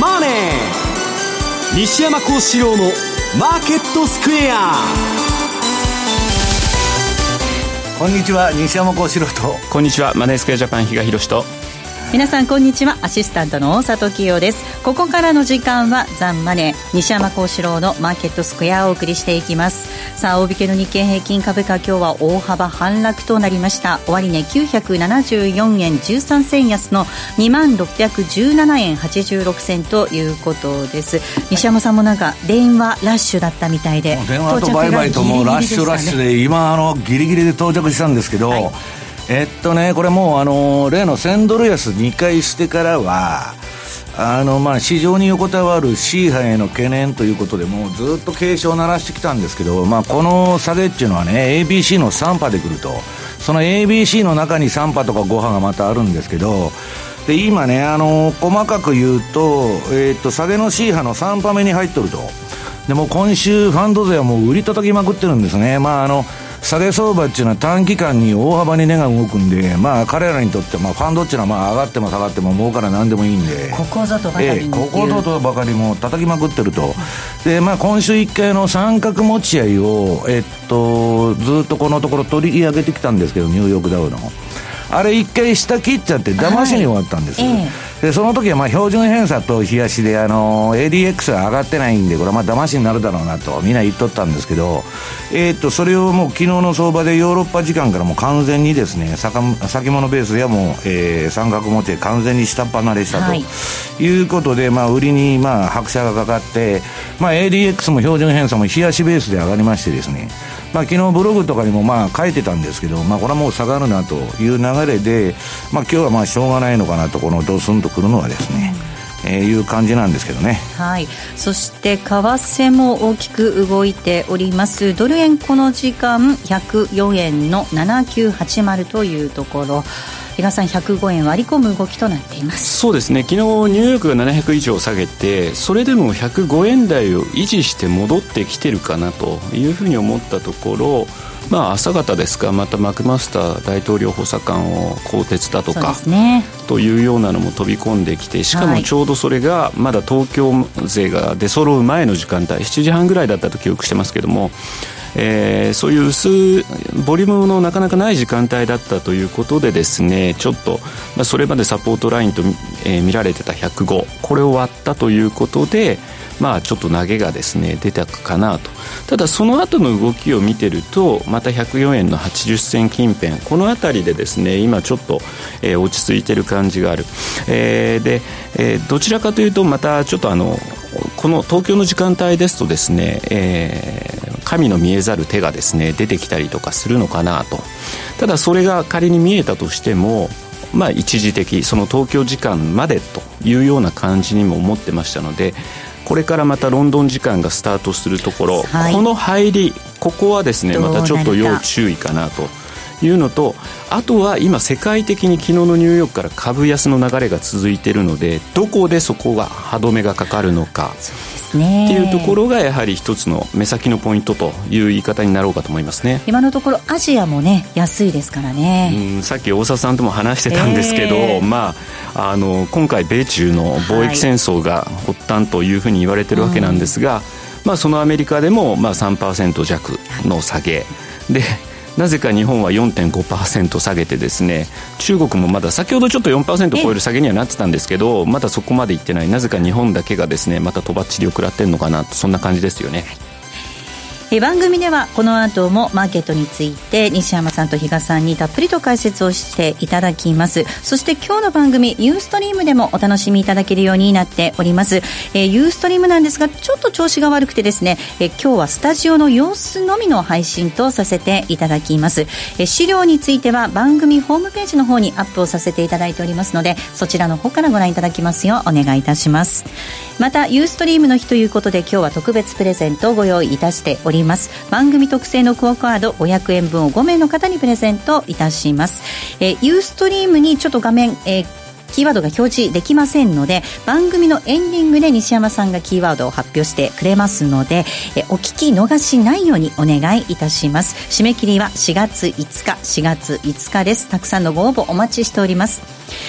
マネー」西山幸四郎の「マーケットスクエア」こんにちは西山幸四郎と。こんにちはマネースクエアジャパン比嘉宏と皆さんこんにちは。アシスタントの大里清です。ここからの時間はザンマネー西山幸四郎のマーケットスクエアをお送りしていきます。さあ大引けの日経平均株価今日は大幅反落となりました。終値、ね、974円13銭安の2万617円86銭ということです。西山さんもなんか電話ラッシュだったみたいで電話と売買ともラッシュラッシュで今あのギリギリで到着したんですけど、はいえっとね、これもう、あの、例の1000ドル安2回してからは、あの、まあ、市場に横たわる C 波への懸念ということで、もうずっと警鐘を鳴らしてきたんですけど、まあ、この下げっていうのはね、ABC の3波でくると、その ABC の中に3波とか5波がまたあるんですけど、で、今ね、あの、細かく言うと、えー、っと、下げの C 波の3波目に入っとると。でも今週、ファンド勢はもう売り叩きまくってるんですね。まあ、あの、下げ相場っていうのは短期間に大幅に値が動くんで、まあ、彼らにとって、まあ、ファンドっていうのはまあ上がっても下がっても儲から何でもいいんで、ここぞとばかりに、えここぞとばかりも叩きまくってると、でまあ、今週1回の三角持ち合いを、えっと、ずっとこのところ取り上げてきたんですけど、ニューヨークダウの。あれ一回下切っちゃって騙しに終わったんです、はい。えー、でその時はまあ標準偏差と冷やしであの ADX が上がってないんでこれはまあ騙しになるだろうなとみんな言っとったんですけど、えー、っとそれをもう昨日の相場でヨーロッパ時間からもう完全にですね先物ベースやもう、えー、三角持ち完全に下っ離れしたと、はい、いうことで、まあ、売りにまあ拍車がかかって、まあ、ADX も標準偏差も冷やしベースで上がりましてですねまあ、昨日ブログとかにもまあ書いてたんですけど、まあ、これはもう下がるなという流れで、まあ、今日はまあしょうがないのかなとこのドスンとくるのはですね、えー、いう感じなんですけどね。はい。そして為替も大きく動いております。ドル円この時間104円の7980というところ。比嘉さん105円割り込む動きとなっています。そうですね。昨日ニューヨークが700以上下げてそれでも105円台を維持して戻ってきてるかなというふうに思ったところまあ、朝方ですか。またマクマスター大統領補佐官を更迭だとか、ね、というようなのも飛び込んできてしかもちょうどそれがまだ東京勢が出揃う前の時間帯7時半ぐらいだったと記憶してますけどもえー、そういう薄いボリュームのなかなかない時間帯だったということでですねちょっと、まあ、それまでサポートラインと、えー、見られてた105これを割ったということでまあちょっと投げがですね出たかなと。ただその後の動きを見てるとまた104円の80銭近辺。この辺りでですね今ちょっと、えー、落ち着いてる感じがある、えー、で、えー、どちらかというとまたちょっとあのこの東京の時間帯ですとですね、えー、神の見えざる手がですね出てきたりとかするのかなと。ただそれが仮に見えたとしてもまあ一時的その東京時間までというような感じにも思ってましたのでこれからまたロンドン時間がスタートするところ、はい、この入りここはですねまたちょっと要注意かなというのとあとは今世界的に昨日のニューヨークから株安の流れが続いているのでどこでそこが歯止めがかかるのかっていうところがやはり一つの目先のポイントという言い方になろうかと思いますね。今のところアジアもね安いですからね。うんさっき大沢さんとも話してたんですけど、えー、まああの今回米中の貿易戦争が発端というふうに言われてるわけなんですが、はいうん、まあ、そのアメリカでもまあ3%弱の下げ。でなぜか日本は4.5%下げてですね中国もまだ先ほどちょっと4%超える下げにはなってたんですけどまだそこまでいってないなぜか日本だけがですねまたとばっちりを食らってるのかなそんな感じですよね。え番組ではこの後もマーケットについて西山さんと比嘉さんにたっぷりと解説をしていただきます。そして今日の番組ユーストリームでもお楽しみいただけるようになっております、えー、ユーストリームなんですがちょっと調子が悪くてですね、えー、今日はスタジオの様子のみの配信とさせていただきます、えー、資料については番組ホームページの方にアップをさせていただいておりますのでそちらの方からご覧いただきますよ。うお願いいたします。またユーストリームの日ということで今日は特別プレゼントをご用意いたしております。います。番組特製のクオカード500円分を5名の方にプレゼントいたします、えー、ユーストリームにちょっと画面、えーキーワードが表示できませんので番組のエンディングで西山さんがキーワードを発表してくれますのでえお聞き逃しないようにお願いいたします。締め切りは4月5日4月5日です。たくさんのご応募お待ちしております。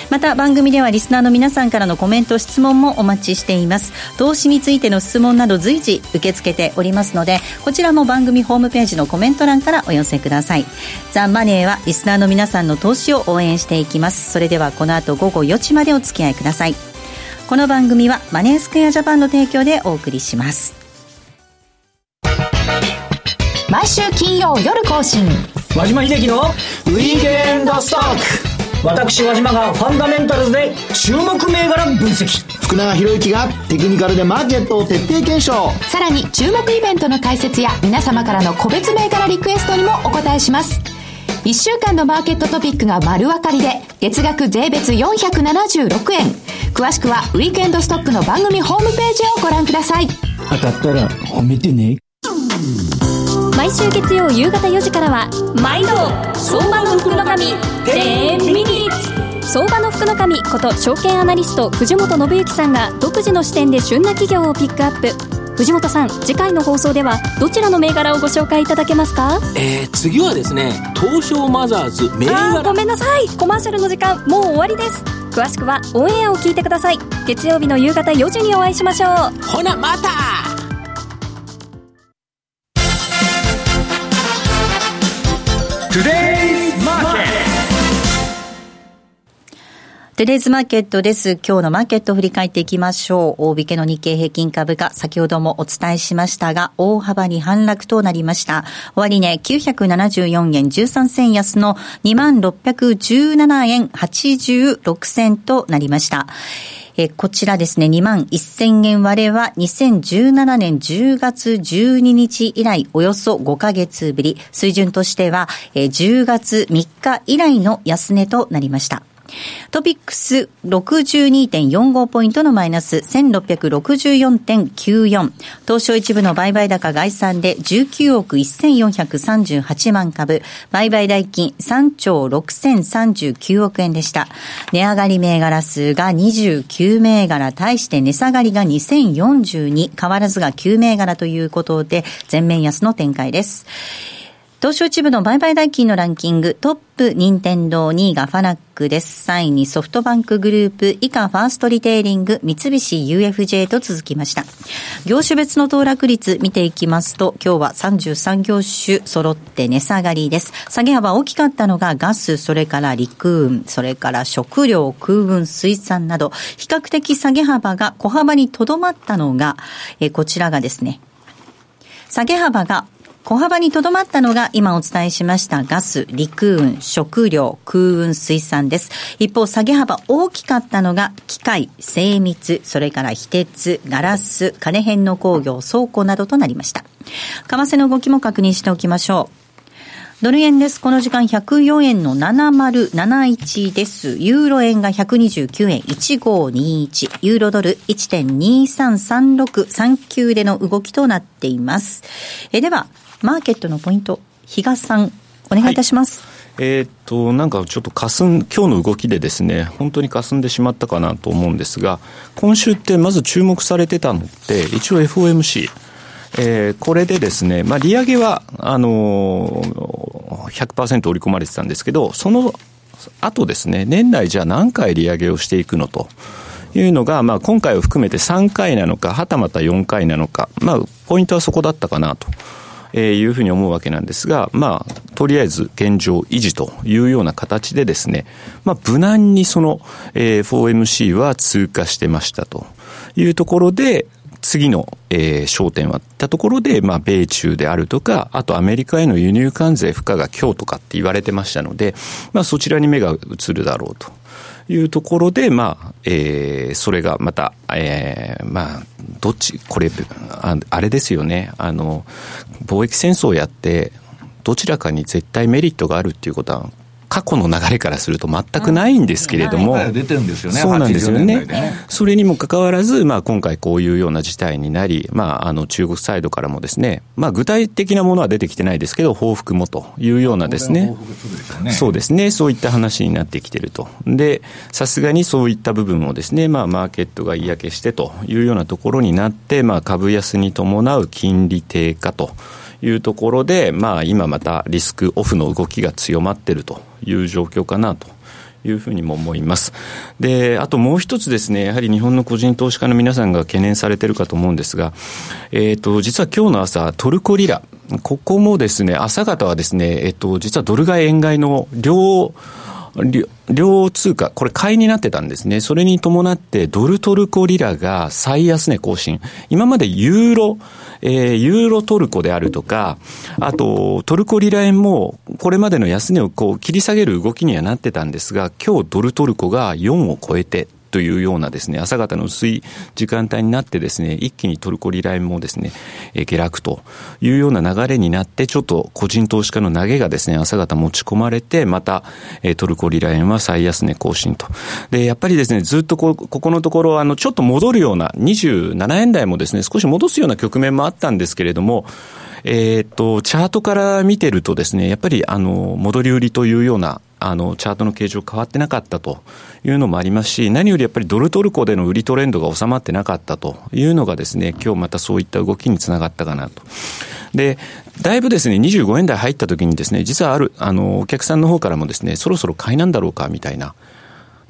また番組ではリスナーの皆さんからのコメント質問もお待ちしています。投資についての質問など随時受け付けておりますのでこちらも番組ホームページのコメント欄からお寄せください。ザ・マネーはリスナーの皆さんの投資を応援していきます。それではこの後午後4時までお付き合いください。この番組はマネースクエアジャパンの提供でお送りします。毎週金曜夜更新。和島秀樹のウィークエンドストック。私和島がファンダメンタルズで注目銘柄分析。福永博之がテクニカルでマーケットを徹底検証。さらに注目イベントの解説や皆様からの個別銘柄リクエストにもお答えします1週間のマーケットトピックが丸分かりで月額税別476円。詳しくはウィークエンドストックの番組ホームページをご覧ください。当たったら褒めてね。毎週月曜夕方4時からは毎度相場の福の神10ミニッツ相場の福の神こと証券アナリスト藤本信之さんが独自の視点で旬な企業をピックアップ藤本さん次回の放送ではどちらの銘柄をご紹介いただけますか？えー、次はですね東証マザーズ銘柄。ごめんなさい。コマーシャルの時間もう終わりです。詳しくはオンエアを聞いてください。月曜日の夕方4時にお会いしましょう。ほなまた!トゥデイテレーズマーケットです。今日のマーケットを振り返っていきましょう。大引けの日経平均株価、先ほどもお伝えしましたが、大幅に反落となりました。終値、974円13銭安の2617円86銭となりました。えこちらですね、2万1000円割れは2017年10月12日以来およそ5ヶ月ぶり、水準としてはえ10月3日以来の安値となりました。トピックス62.45ポイントのマイナス1664.94。東証一部の売買高概算で19億1438万株。売買代金3兆6039億円でした。値上がり銘柄数が29銘柄、対して値下がりが2042、変わらずが9銘柄ということで、全面安の展開です。東証一部の売買代金のランキング、トップ、任天堂2位がファナックです。3位にソフトバンクグループ、以下ファーストリテイリング、三菱 UFJ と続きました。業種別の騰落率見ていきますと、今日は33業種揃って値下がりです。下げ幅大きかったのがガス、それから陸運、それから食料、空運、水産など、比較的下げ幅が小幅にとどまったのが、えこちらがですね、下げ幅が小幅にとどまったのが今お伝えしましたガス、陸運、食料、空運、水産です。一方、下げ幅大きかったのが機械、精密、それから非鉄、ガラス、金編の工業、倉庫などとなりました。為替の動きも確認しておきましょう。ドル円です。この時間104円の7071です。ユーロ円が129円1521。ユーロドル1.233639での動きとなっています。えでは、マーケットのポイント、比嘉さん、お願いいたします。はいえー、っと、なんかちょっと霞ん、今日の動きでですね、本当に霞んでしまったかなと思うんですが、今週ってまず注目されてたのって、一応 FOMC。えー、これでですね、まあ、利上げは、あのー、100%織り込まれてたんですけど、その後ですね、年内じゃあ何回利上げをしていくのと。いうのが、まあ、今回を含めて3回なのか、はたまた4回なのか、まあ、ポイントはそこだったかなと。えー、いうふうに思うわけなんですが、まあ、とりあえず現状維持というような形でですね、まあ、無難にその、えー、4MC は通過してましたというところで、次の、えー、焦点はったところで、まあ、米中であるとか、あとアメリカへの輸入関税負荷が今日とかって言われてましたので、まあ、そちらに目が移るだろうと。いうところで、まあ、えー、それがまた、えー、まあ、どっち、これ、ああれですよね、あの、貿易戦争をやって、どちらかに絶対メリットがあるっていうことは過去の流れからすると全くないんですけれども、はい出てるんですよね。そうなんですよ80年ねね。それにもかかわらず、まあ、今回こういうような事態になり、まあ、あの中国サイドからもですね、まあ、具体的なものは出てきてないですけど、報復もというようなですね、そうですね、そういった話になってきてると。で、さすがにそういった部分をですね、まあ、マーケットが嫌気してというようなところになって、まあ、株安に伴う金利低下と。いうところで、まあ、今またリスクオフの動きが強まっているという状況かなというふうにも思います。で、あともう一つですね、やはり日本の個人投資家の皆さんが懸念されてるかと思うんですが、えっ、と、実は今日の朝、トルコリラ、ここもですね、朝方はですね、えっ、と、実はドル買い円買いの両、両両通貨、これ買いになってたんですね。それに伴ってドルトルコリラが最安値更新。今までユーロ、えー、ユーロトルコであるとか、あとトルコリラ円もこれまでの安値をこう切り下げる動きにはなってたんですが、今日ドルトルコが4を超えて、というようなですね、朝方の薄い時間帯になってですね、一気にトルコリラ円もですね、え、下落というような流れになって、ちょっと個人投資家の投げがですね、朝方持ち込まれて、また、え、トルコリラ円は最安値更新と。で、やっぱりですね、ずっとこ、ここのところ、あの、ちょっと戻るような、27円台もですね、少し戻すような局面もあったんですけれども、えー、っと、チャートから見てるとですね、やっぱり、あの、戻り売りというような、あの、チャートの形状変わってなかったというのもありますし、何よりやっぱりドルトルコでの売りトレンドが収まってなかったというのがですね、今日またそういった動きにつながったかなと。で、だいぶですね、25円台入った時にですね、実はある、あの、お客さんの方からもですね、そろそろ買いなんだろうか、みたいな。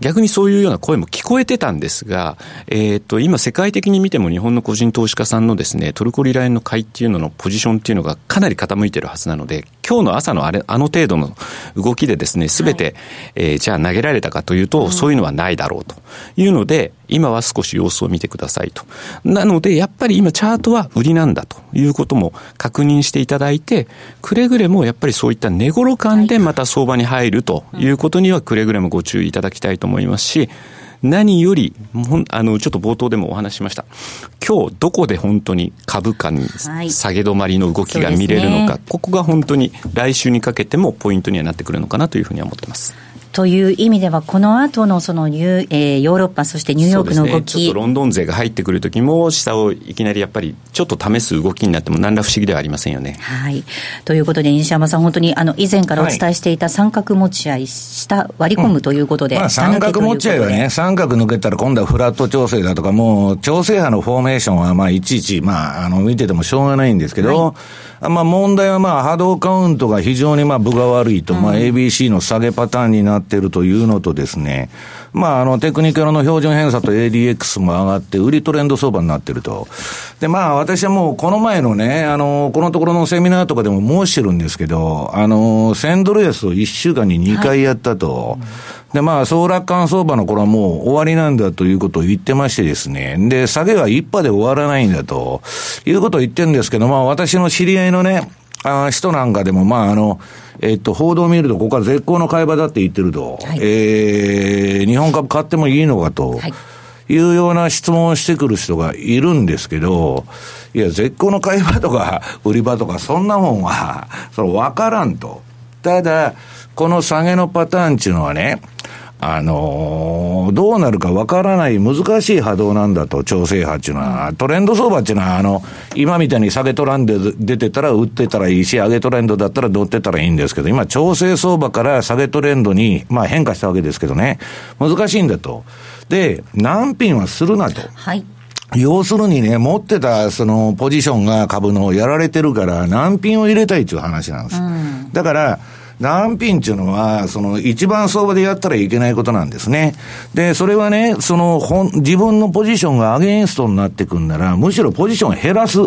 逆にそういうような声も聞こえてたんですが、えっ、と、今世界的に見ても日本の個人投資家さんのですね、トルコリラ円の買いっていうののポジションっていうのがかなり傾いてるはずなので、今日の朝のあれ、あの程度の動きでですね、すべて、はい、えー、じゃあ投げられたかというと、うん、そういうのはないだろうというので、今は少し様子を見てくださいと。なので、やっぱり今チャートは売りなんだということも確認していただいて、くれぐれもやっぱりそういった値頃感でまた相場に入るということにはくれぐれもご注意いただきたいと思いますし、何より、あの、ちょっと冒頭でもお話ししました。今日どこで本当に株価に下げ止まりの動きが見れるのか、はいね、ここが本当に来週にかけてもポイントにはなってくるのかなというふうには思ってます。という意味では、この後のそのニュー、えー、ヨーロッパ、そしてニューヨークの動き、ね、ちょっとロンドン勢が入ってくるときも、下をいきなりやっぱりちょっと試す動きになっても、何ら不思議ではありませんよね。はい。ということで、西山さん、本当にあの以前からお伝えしていた三角持ち合い、下割り込むということで、うんまあ、三角持ち合いはね、三角抜けたら今度はフラット調整だとか、もう調整波のフォーメーションは、まあ、いちいち、まあ、あの見ててもしょうがないんですけど、はい。まあ問題はまあ波動カウントが非常にまあ分が悪いと、まあ ABC の下げパターンになっているというのとですね、まああのテクニカルの標準偏差と ADX も上がって売りトレンド相場になっていると。でまあ私はもうこの前のね、あの、このところのセミナーとかでも申してるんですけど、あの、1000ドル安を1週間に2回やったと。はいで、まあ、総楽観相場の頃はもう終わりなんだということを言ってましてですね。で、下げは一波で終わらないんだということを言ってるんですけど、まあ、私の知り合いのね、あ人なんかでも、まあ、あの、えっと、報道を見ると、ここは絶好の買い場だって言ってると、はい、えー、日本株買ってもいいのかと、はい、いうような質問をしてくる人がいるんですけど、いや、絶好の買い場とか、売り場とか、そんなもんは、その、わからんと。ただ、この下げのパターンっていうのはね、あのー、どうなるかわからない難しい波動なんだと、調整波っていうのは。トレンド相場っていうのは、あの、今みたいに下げトランド出てたら売ってたらいいし、上げトレンドだったら乗ってたらいいんですけど、今、調整相場から下げトレンドに、まあ変化したわけですけどね、難しいんだと。で、難品はするなと。はい。要するにね、持ってたそのポジションが株のやられてるから、難品を入れたいっていう話なんです。うん、だから、難品っていうのは、その一番相場でやったらいけないことなんですね。で、それはね、その本、自分のポジションがアゲインストになってくんなら、むしろポジション減らす。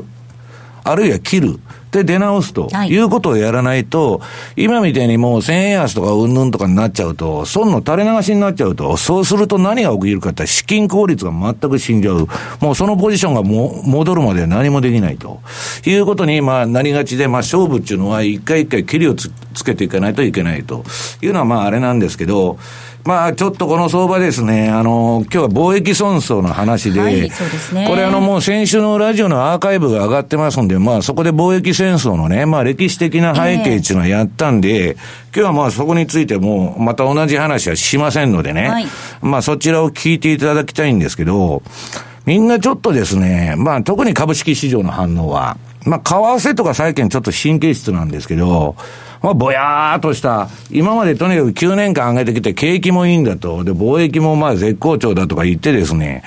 あるいは切る。で、出直すということをやらないと、はい、今みたいにもう1000円安とかうんぬんとかになっちゃうと、損の垂れ流しになっちゃうと、そうすると何が起きるかって資金効率が全く死んじゃう。もうそのポジションがも戻るまで何もできないと。いうことに、まあ、なりがちで、まあ、勝負っていうのは一回一回切りをつけていかないといけないというのは、まあ、あれなんですけど、まあ、ちょっとこの相場ですね、あの、今日は貿易損損の話で、はいね。これあのもう先週のラジオのアーカイブが上がってますんで、まあそこで貿易戦争のね、まあ歴史的な背景っていうのはやったんで、今日はまあそこについてもまた同じ話はしませんのでね、はい。まあそちらを聞いていただきたいんですけど、みんなちょっとですね、まあ特に株式市場の反応は、まあ為替とか債券ちょっと神経質なんですけど、まあ、ぼやーっとした、今までとにかく9年間上げてきて景気もいいんだと、で、貿易もまあ絶好調だとか言ってですね、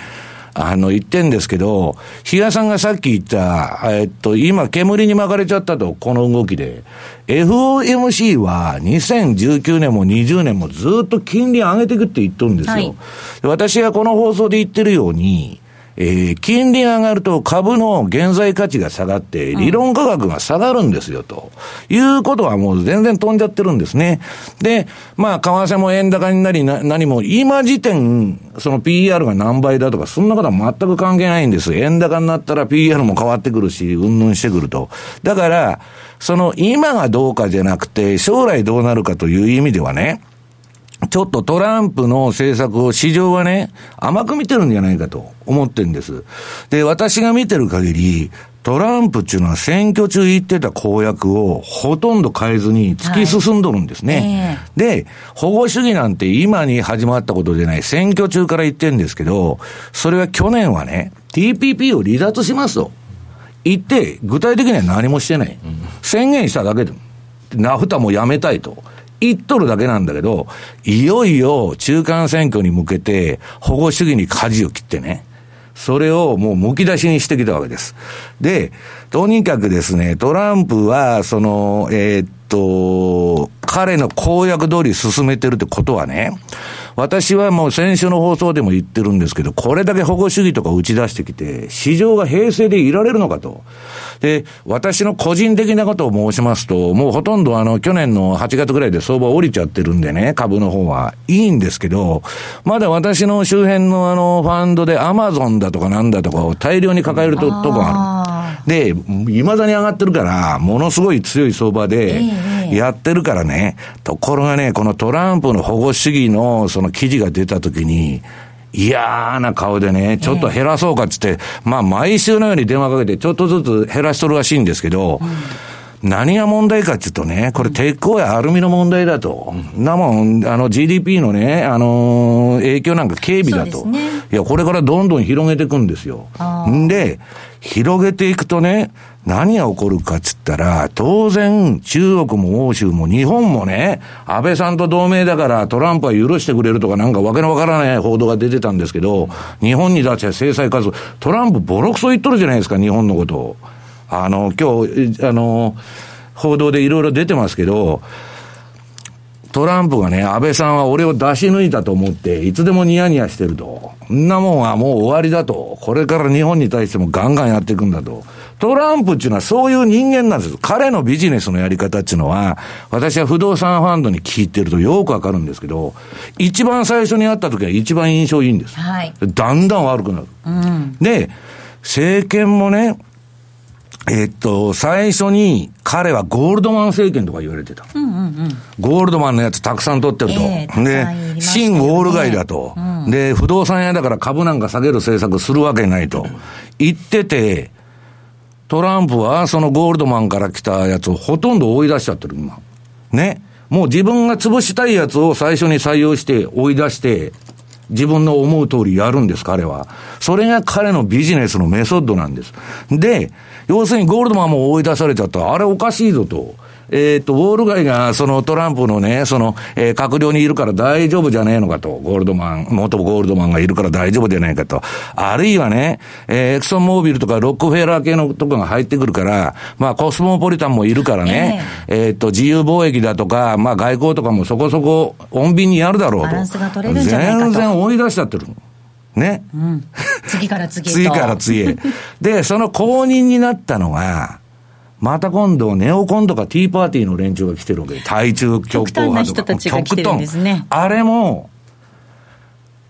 あの、言ってんですけど、比嘉さんがさっき言った、えっと、今、煙に巻かれちゃったと、この動きで。FOMC は2019年も20年もずっと金利上げていくって言っとるんですよ。はい。で私がこの放送で言ってるように、えー金利が上がると株の現在価値が下がって、理論価格が下がるんですよ、ということはもう全然飛んじゃってるんですね。で、まあ、為替も円高になり、な何も、今時点、その PR が何倍だとか、そんなことは全く関係ないんです。円高になったら PR も変わってくるし、うんぬんしてくると。だから、その今がどうかじゃなくて、将来どうなるかという意味ではね、ちょっとトランプの政策を市場はね、甘く見てるんじゃないかと思ってるんです。で、私が見てる限り、トランプっていうのは選挙中言ってた公約をほとんど変えずに突き進んどるんですね。で、保護主義なんて今に始まったことでない、選挙中から言ってるんですけど、それは去年はね、TPP を離脱しますと。言って、具体的には何もしてない。宣言しただけで。ナフタもやめたいと。言っとるだけなんだけど、いよいよ中間選挙に向けて保護主義に舵を切ってね。それをもうむき出しにしてきたわけです。で、とにかくですね、トランプは、その、えーっと、彼の公約通り進めてるってことはね、私はもう先週の放送でも言ってるんですけど、これだけ保護主義とか打ち出してきて、市場が平成でいられるのかと。で、私の個人的なことを申しますと、もうほとんどあの、去年の8月ぐらいで相場降りちゃってるんでね、株の方はいいんですけど、まだ私の周辺のあの、ファンドでアマゾンだとかなんだとかを大量に抱えるととこがある。で、未だに上がってるから、ものすごい強い相場で、やってるからね。ところがね、このトランプの保護主義のその記事が出たときに、嫌な顔でね、ちょっと減らそうかっつって、まあ毎週のように電話かけてちょっとずつ減らしとるらしいんですけど、何が問題かっていうとね、これ鉄鋼やアルミの問題だと。なもん、あの GDP のね、あのー影響なんか軽微だと。ねいや、これからどんどん広げていくんですよ。んで、広げていくとね、何が起こるかっつったら、当然、中国も欧州も日本もね、安倍さんと同盟だからトランプは許してくれるとかなんかわけのわからない報道が出てたんですけど、日本にだって制裁数、トランプボロクソ言っとるじゃないですか、日本のことを。あの、今日、あの、報道でいろいろ出てますけど、トランプがね、安倍さんは俺を出し抜いたと思って、いつでもニヤニヤしてると。そんなもんはもう終わりだと。これから日本に対してもガンガンやっていくんだと。トランプっていうのはそういう人間なんです。彼のビジネスのやり方っていうのは、私は不動産ファンドに聞いてるとよくわかるんですけど、一番最初に会った時は一番印象いいんです。はいだんだん悪くなる。で、政権もね、えっと、最初に彼はゴールドマン政権とか言われてた。ゴールドマンのやつたくさん取ってると。ええたくさんいりで、新ウォール街だと、で、不動産屋だから株なんか下げる政策するわけないと。言ってて、トランプはそのゴールドマンから来たやつをほとんど追い出しちゃってる、今。ね。もう自分が潰したいやつを最初に採用して追い出して、自分の思う通りやるんです、彼は。それが彼のビジネスのメソッドなんです。で、要するにゴールドマンも追い出されちゃった。あれおかしいぞと。えっ、と、ウォール街が、そのトランプのね、その、えー閣僚にいるから大丈夫じゃねえのかと。ゴールドマン、元ゴールドマンがいるから大丈夫じゃないかと。あるいはね、えーエクソンモービルとかロックフェラー系のとこが入ってくるから、まあコスモポリタンもいるからね、えっ、と、自由貿易だとか、まあ外交とかもそこそこ穏便にやるだろうと。バランスが取れるんじゃないかと全然追い出しちゃってる。ね。次から次へと 次から次へ。で、その後任になったのが、また今度、ネオコンとかティーパーティーの連中が来てるわけ。対中強硬派とか。極端な人たちが来てるんですねあれも、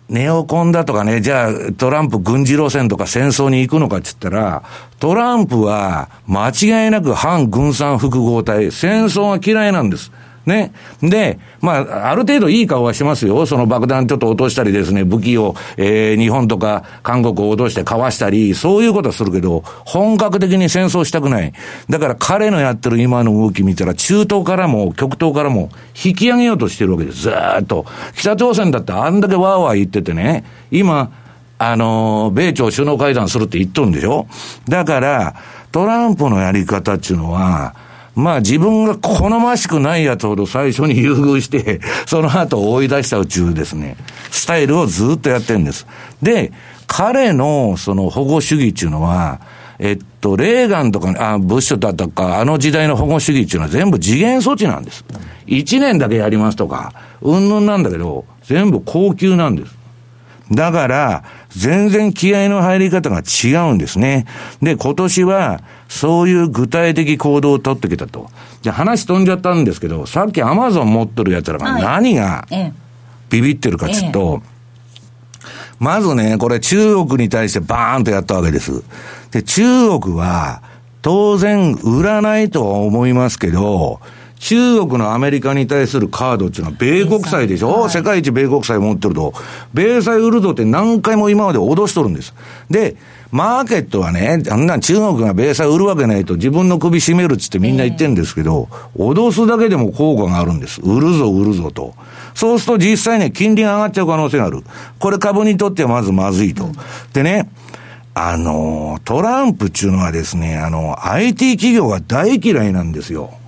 ネオコンだとかね、じゃあトランプ軍事路線とか戦争に行くのかって言ったら、トランプは間違いなく反軍産複合体、戦争が嫌いなんです。ね。で、まあ、ある程度いい顔はしますよ。その爆弾ちょっと落としたりですね、武器を、えー、日本とか韓国を脅してかわしたり、そういうことはするけど、本格的に戦争したくない。だから彼のやってる今の動き見たら、中東からも極東からも引き上げようとしてるわけです。ずーっと。北朝鮮だってあんだけわーわー言っててね、今、あの、米朝首脳会談するって言っとるんでしょだから、トランプのやり方っていうのは、まあ自分が好ましくないやつほど最初に優遇して、その後追い出した宇宙ですね、スタイルをずっとやってるんです。で、彼のその保護主義っていうのは、えっと、レーガンとか、あ、ブッシュだとか、あの時代の保護主義っていうのは全部次元措置なんです。1年だけやりますとか、うんぬんなんだけど、全部高級なんです。だから、全然気合の入り方が違うんですね。で、今年は、そういう具体的行動を取ってきたと。じゃ話飛んじゃったんですけど、さっきアマゾン持ってる奴らが何がビビってるかっつうと、まずね、これ中国に対してバーンとやったわけです。で、中国は、当然売らないとは思いますけど、中国のアメリカに対するカードっていうのは米国債でしょ、はい、世界一米国債持ってると。米債売るぞって何回も今まで脅しとるんです。で、マーケットはね、あんな中国が米債売るわけないと自分の首絞めるっつってみんな言ってるんですけど、えー、脅すだけでも効果があるんです。売るぞ売るぞと。そうすると実際ね、金利が上がっちゃう可能性がある。これ株にとってはまずまずいと。うん、でね、あの、トランプっていうのはですね、あの、IT 企業が大嫌いなんですよ。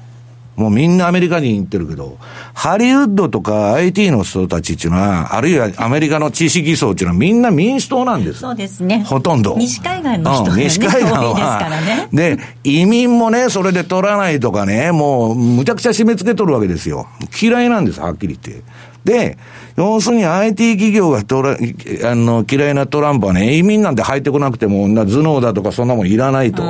もうみんなアメリカに行ってるけど、ハリウッドとか IT の人たちっていうのは、あるいはアメリカの知識層っていうのはみんな民主党なんです。そうですね。ほとんど。西海岸の人が、ね、西海岸は、ね、で、移民もね、それで取らないとかね、もう、むちゃくちゃ締め付けとるわけですよ。嫌いなんです、はっきり言って。で、要するに IT 企業がトラあの嫌いなトランプはね、移民なんて入ってこなくても、頭脳だとかそんなもんいらないと。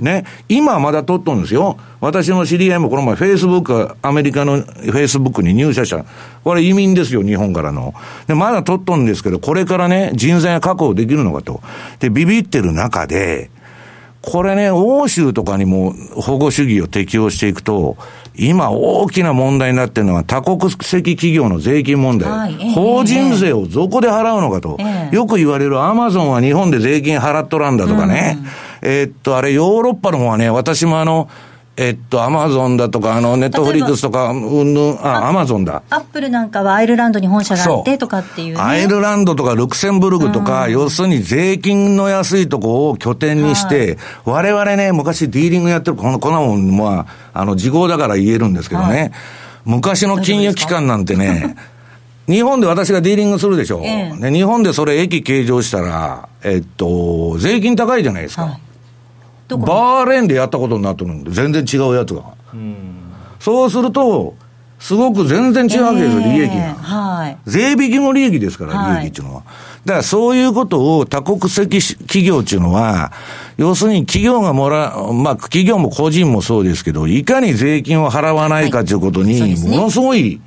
ね。今はまだ取っとるんですよ。私の知り合いもこの前、フェイスブック、アメリカのフェイスブックに入社した。これ移民ですよ、日本からの。で、まだ取っとるんですけど、これからね、人材が確保できるのかと。で、ビビってる中で、これね、欧州とかにも保護主義を適用していくと、今大きな問題になってるのは多国籍企業の税金問題。はい、法人税をどこで払うのかと。えー、よく言われるアマゾンは日本で税金払っとらんだとかね。うん、えー、っと、あれヨーロッパの方はね、私もあの、えっと、アマゾンだとか、あの、ネットフリックスとか、うんぬん、あ、アマゾンだ。アップルなんかはアイルランドに本社があってとかっていう、ね、アイルランドとかルクセンブルグとか、うん、要するに税金の安いとこを拠点にして、はい、我々ね、昔ディーリングやってる、この、こんなもん、まあ、あの、時効だから言えるんですけどね、はい、昔の金融機関なんてね、日本で私がディーリングするでしょ。ええ、日本でそれ益計上したら、えっと、税金高いじゃないですか。はいバーレーンでやったことになってるんで、全然違うやつが。そうすると、すごく全然違うわけですよ、利益が。はい、税引きの利益ですから、利益っていうのは。だからそういうことを多国籍企業っていうのは、要するに企業がもら、まあ企業も個人もそうですけど、いかに税金を払わないかということに、ものすごい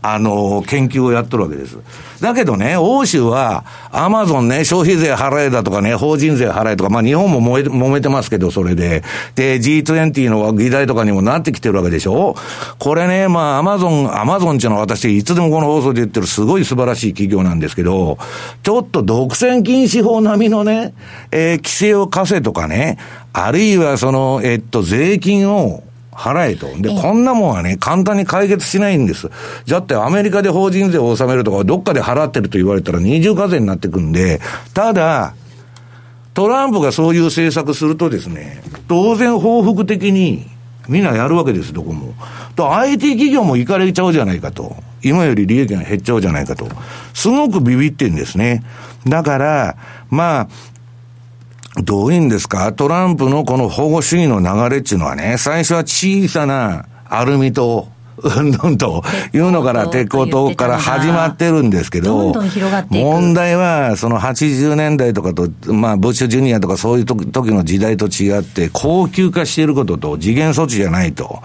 あの、研究をやってるわけです。だけどね、欧州は、アマゾンね、消費税払えだとかね、法人税払えとか、まあ日本も揉め揉めてますけど、それで。で、G20 の議題とかにもなってきてるわけでしょこれね、まあアマゾン、アマゾンっていうのは私、いつでもこの放送で言ってるすごい素晴らしい企業なんですけど、ちょっと独占禁止法並みのね、えー、規制を課せとかね、あるいはその、えっと、税金を、払えと。で、こんなもんはね、簡単に解決しないんです。だってアメリカで法人税を納めるとか、どっかで払ってると言われたら二重課税になってくんで、ただ、トランプがそういう政策するとですね、当然報復的にみんなやるわけです、どこも。と、IT 企業も行かれちゃうじゃないかと。今より利益が減っちゃうじゃないかと。すごくビビってんですね。だから、まあ、どういうんですか？トランプのこの保護主義の流れっていうのはね、最初は小さなアルミと、うんどんというのから、鉄鋼塔から始まってるんですけど、問題は、その80年代とかと、まあ、ブッシュジュニアとかそういう時の時代と違って、高級化していることと、次元措置じゃないと。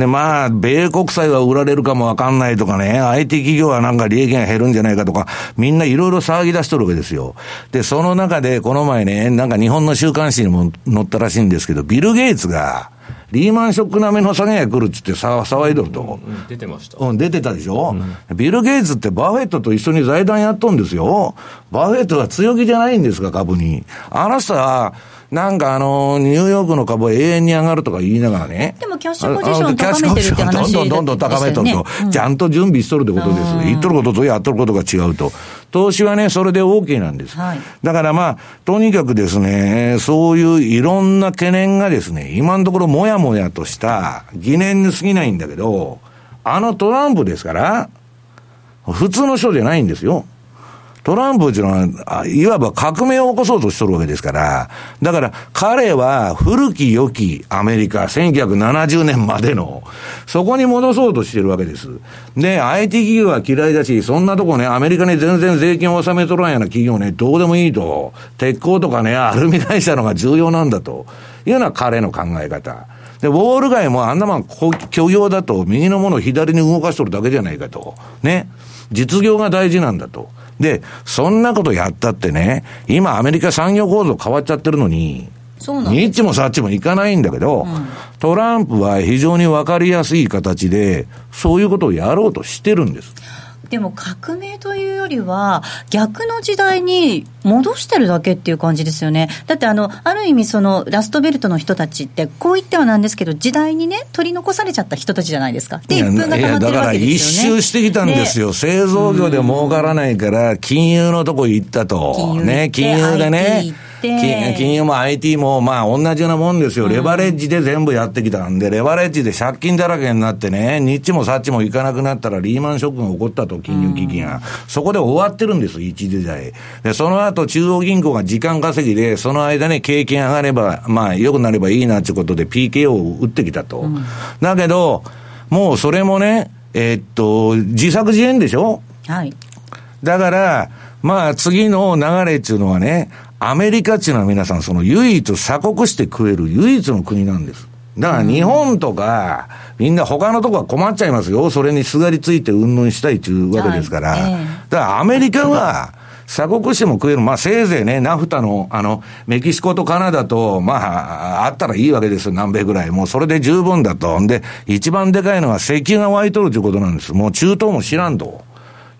で、まあ、米国債は売られるかもわかんないとかね、IT 企業はなんか利益が減るんじゃないかとか、みんないろいろ騒ぎ出しとるわけですよ。で、その中で、この前ね、なんか日本の週刊誌にも載ったらしいんですけど、ビル・ゲイツが、リーマンショック並みの下げが来るっつってさ騒いどると。うん出てました。うん、出てたでしょ、ビル・ゲイツってバフェットと一緒に財団やっとんですよ。バフェットは強気じゃないんですか、株に。あの人は、なんかあの、ニューヨークの株は永遠に上がるとか言いながらね。でもキャッシュポジション高めてるって話あのキャッシュポジションどんどんどんどん高めとると、ちゃんと準備しとるってことです。言っとることとやっとることが違うと。投資はね、それで OK なんです。はいだからまあ、とにかくですね、そういういろんな懸念がですね、今のところもやもやとした疑念に過ぎないんだけど、あのトランプですから、普通の人じゃないんですよ。トランプっていうのは、いわば革命を起こそうとしとるわけですから、だから彼は古き良きアメリカ、1970年までの、そこに戻そうとしてるわけです。で、IT 企業は嫌いだし、そんなとこね、アメリカに全然税金を納めとらんような企業ね、どうでもいいと、鉄鋼とかね、アルミ会社のが重要なんだというのは彼の考え方。で、ウォール街もあんなもんこ虚業だと、右のものを左に動かしとるだけじゃないかと。ね。実業が大事なんだと。で、そんなことやったってね、今アメリカ産業構造変わっちゃってるのに、そうなんニッチもサッチもいかないんだけど、トランプは非常にわかりやすい形で、そういうことをやろうとしてるんです。でも革命というよりは、逆の時代に戻してるだけっていう感じですよね。だってあの、ある意味そのラストベルトの人たちって、こう言ってはなんですけど、時代にね、取り残されちゃった人たちじゃないですか。で、一分が溜まってるわけですよね。だから一周してきたんですよ。製造業で儲からないから、金融のとこ行ったと。ね、金融でね。金金融も IT も、まあ同じようなもんですよ。レバレッジで全部やってきたんで、レバレッジで借金だらけになってね、ニッチもサッチもいかなくなったらリーマンショックが起こったと、金融危機が。そこで終わってるんです、一時代。で、その後中央銀行が時間稼ぎで、その間ね、経験上がれば、まあ良くなればいいなっていうことで PKO を打ってきたと。だけど、もうそれもね、えーっと、自作自演でしょ？はい。だから、まあ次の流れっていうのはね、アメリカっていうのは皆さんその唯一鎖国して食える唯一の国なんです。だから日本とか、みんな他のとこは困っちゃいますよ。それにすがりついて云々したいっていうわけですから。はいええだからアメリカは、鎖国しても食える。まあ、せいぜいね、ナフタの、あの、メキシコとカナダと、まあ、あったらいいわけですよ、南米ぐらい。もうそれで十分だと。んで、一番でかいのは石油が湧いとるということなんです。もう中東も知らんと。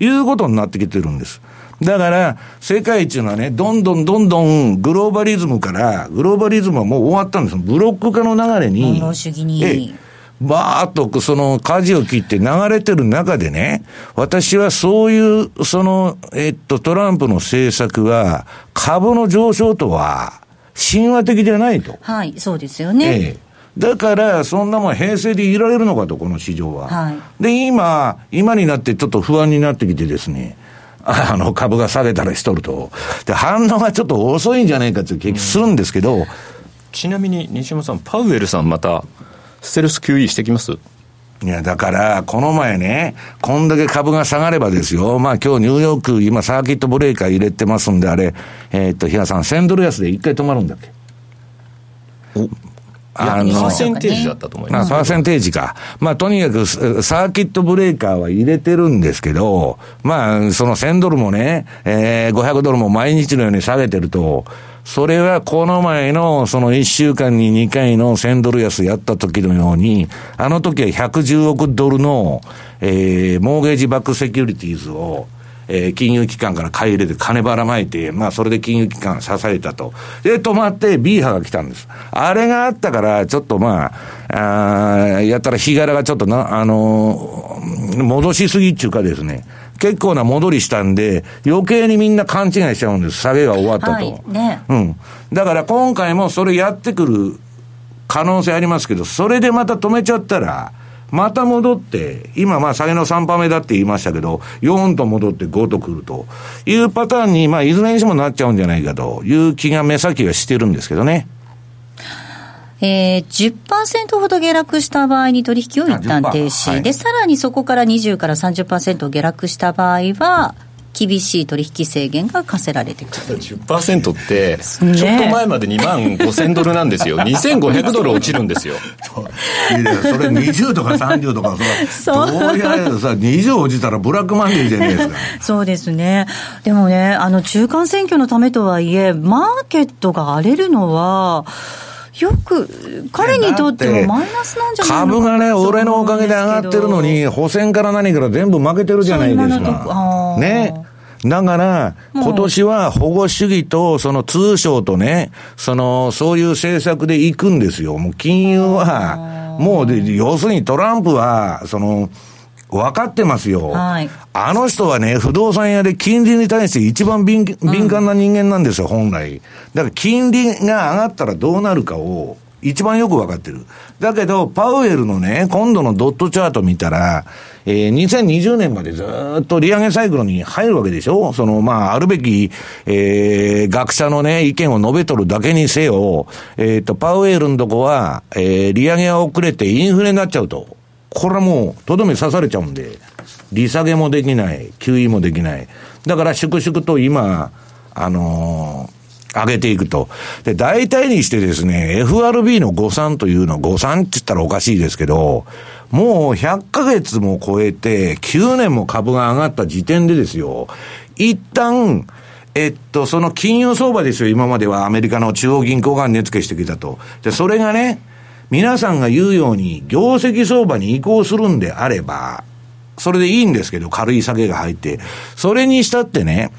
いうことになってきてるんです。だから、世界っていうのはね、どんどんどんどんグローバリズムから、グローバリズムはもう終わったんです。ブロック化の流れに。にええバーっとその舵を切って流れてる中でね、私はそういう、その、えっと、トランプの政策は、株の上昇とは、神話的じゃないと。はい、そうですよね。ええ。だから、そんなもん平成でいられるのかと、この市場は。はいで、今、今になってちょっと不安になってきてですね、あの、株が下げたりしとると。で、反応がちょっと遅いんじゃないかっていう気がするんですけど、ちなみに西山さん、パウエルさんまた、ステルス QE してきます？いや、だから、この前ね、こんだけ株が下がればですよ。まあ今日ニューヨーク、今サーキットブレーカー入れてますんで、あれ、えーっと、比嘉さん、1000ドル安で一回止まるんだっけ？あパーセンテージだったと思います。パーセンテージか。まあ、とにかく、スサーキットブレーカーは入れてるんですけど、まあ、その1000ドルもね、えー、500ドルも毎日のように下げてると、それはこの前のその1週間に2回の1000ドル安やった時のように、あの時は110億ドルの、えー、モーゲージバックセキュリティーズを、えー金融機関から買い入れて金ばらまいて、まあそれで金融機関を支えたと。で、止まって B 波が来たんです。あれがあったから、ちょっとまあ、あーやったら日柄がちょっとな、あのー戻しすぎっていうかですね、結構な戻りしたんで、余計にみんな勘違いしちゃうんです。下げが終わったと。はいねうん。だから今回もそれやってくる可能性ありますけど、それでまた止めちゃったら、また戻って、今まあ下げの3番目だって言いましたけど、4と戻って5と来るというパターンに、まあいずれにしてもなっちゃうんじゃないかという気が目先はしてるんですけどね。えー、10%ほど下落した場合に取引を一旦停止、あ10%はいでさらにそこから20から30%下落した場合は、厳しい取引制限が課せられてくる。10%って、ねちょっと前まで2万5000ドルなんですよ。2500ドル落ちるんですよ。それ20とか30とか、そそうどうやらさ、20落ちたらブラックマンデーじゃねえですか。そうですね。でもね、あの、中間選挙のためとはいえ、マーケットが荒れるのは、よく彼にとってもマイナスなんじゃない株がね、俺のおかげで上がってるのに、補選から何から全部負けてるじゃないですか。ね。だから、今年は保護主義と、その通商とね、その、そういう政策で行くんですよ。もう金融は、もうで、要するにトランプは、その、分かってますよ。はい、あの人はね、不動産屋で金利に対して一番敏敏感な人間なんですよ、うん、本来。だから金利が上がったらどうなるかを、一番よく分かってる。だけど、パウエルのね、今度のドットチャート見たら、えー、2020年までずっと利上げサイクルに入るわけでしょ？その、まあ、あるべき、えー、学者のね、意見を述べとるだけにせよ、えっ、ー、と、パウエルのとこは、えー、利上げが遅れてインフレになっちゃうと。これはもう、とどめ刺されちゃうんで、利下げもできない、給油もできない。だから、粛々と今、あのー、上げていくと。で、大体にしてですね、FRB の誤算というの、誤算って言ったらおかしいですけど、もう100ヶ月も超えて、9年も株が上がった時点でですよ、一旦、えっと、その金融相場ですよ、今まではアメリカの中央銀行が値付けしてきたと。で、それがね、皆さんが言うように、業績相場に移行するんであれば、それでいいんですけど、軽い下げが入って。それにしたってね、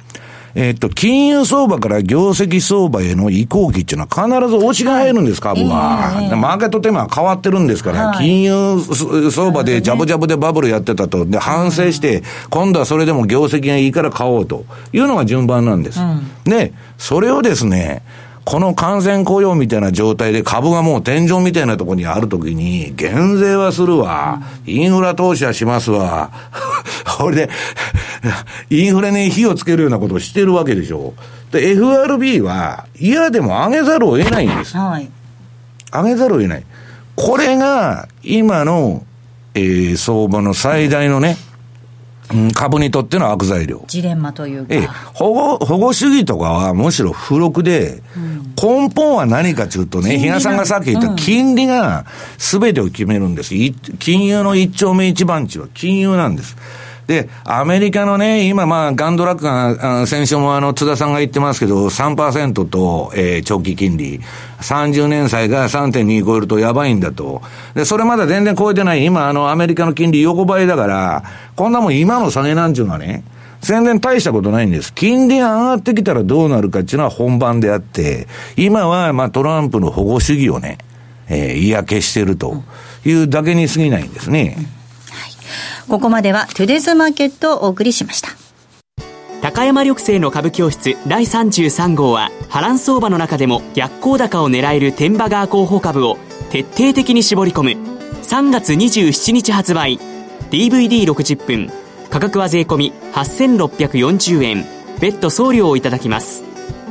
えっと、金融相場から業績相場への移行期っていうのは必ず落ちが入るんです、株は。えー、マーケットテーマは変わってるんですから、はい、金融相場でジャブジャブでバブルやってたと。で、反省して、今度はそれでも業績がいいから買おうというのが順番なんです。うん、で、それをですね、この完全雇用みたいな状態で株がもう天井みたいなところにあるときに、減税はするわ、インフラ投資はしますわ、これで、インフレに火をつけるようなことをしてるわけでしょ。で、FRB は嫌でも上げざるを得ないんです。はい。上げざるを得ない。これが、今の、えー、相場の最大のね、株にとっての悪材料。ジレンマというか。ええ、保護、保護主義とかはむしろ付録で、うん、根本は何かというとね、比嘉さんがさっき言った金利が全てを決めるんです。金融の一丁目一番地は金融なんです。で、アメリカのね、今まあ、ガンドラックが、先週もあの、津田さんが言ってますけど、3%と、えー、長期金利。30年債が3.2超えるとやばいんだと。で、それまだ全然超えてない。今、あの、アメリカの金利横ばいだから、こんなもん今の下げなんちゅうのはね、全然大したことないんです。金利が上がってきたらどうなるかっていうのは本番であって、今は、まあ、トランプの保護主義をね、えー、嫌気してるというだけに過ぎないんですね。うんここまではトゥデズマーケットをお送りしました。高山緑星の株教室第33号は波乱相場の中でも逆行高を狙える天馬川候補株を徹底的に絞り込む。3月27日発売。DVD60 分。価格は税込8640円。別途送料をいただきます。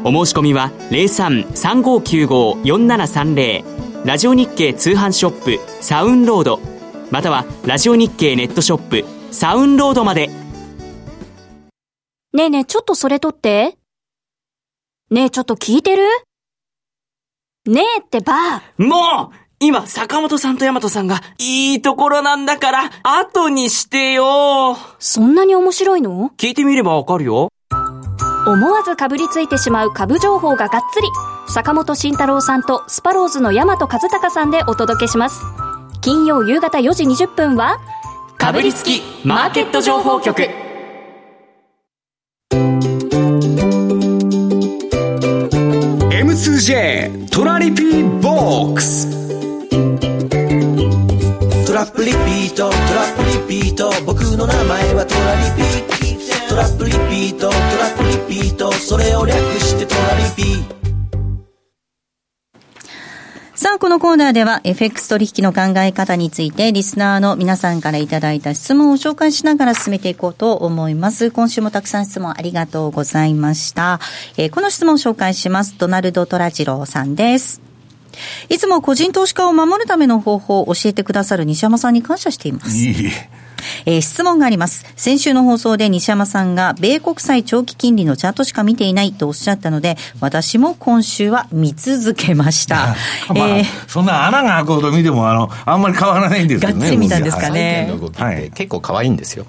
お申し込みは0335954730ラジオ日経通販ショップサウンロード。またはラジオ日経ネットショップサウンロードまでねえねえちょっとそれ取ってねえちょっと聞いてる？ねえってばもう今、坂本さんと大和さんが、いいところなんだから、後にしてよそんなに面白いの？聞いてみればわかるよ。思わずかぶりついてしまう株情報ががっつり。坂本慎太郎さんとスパローズの大和和孝さんでお届けします。金曜夕方4時20分はかぶりつきマーケット情報局。M2J トラリピーボックス。トラップリピートトラップリピート。僕の名前はトラリピ。トラップリピートトラップリピート。それを略してトラリピさあ、このコーナーでは FX 取引の考え方についてリスナーの皆さんからいただいた質問を紹介しながら進めていこうと思います。今週もたくさん質問ありがとうございました。えー、この質問を紹介します。ドナルド・トラジローさんです。いつも個人投資家を守るための方法を教えてくださる西山さんに感謝しています。いいえー、質問があります。先週の放送で西山さんが、米国債長期金利のチャートしか見ていないとおっしゃったので、私も今週は見続けました。まあ、えー、そんな穴が開くほど見ても、あの、あんまり変わらないんですよね。がっつり見たんですかね。はい、結構可愛いんですよ。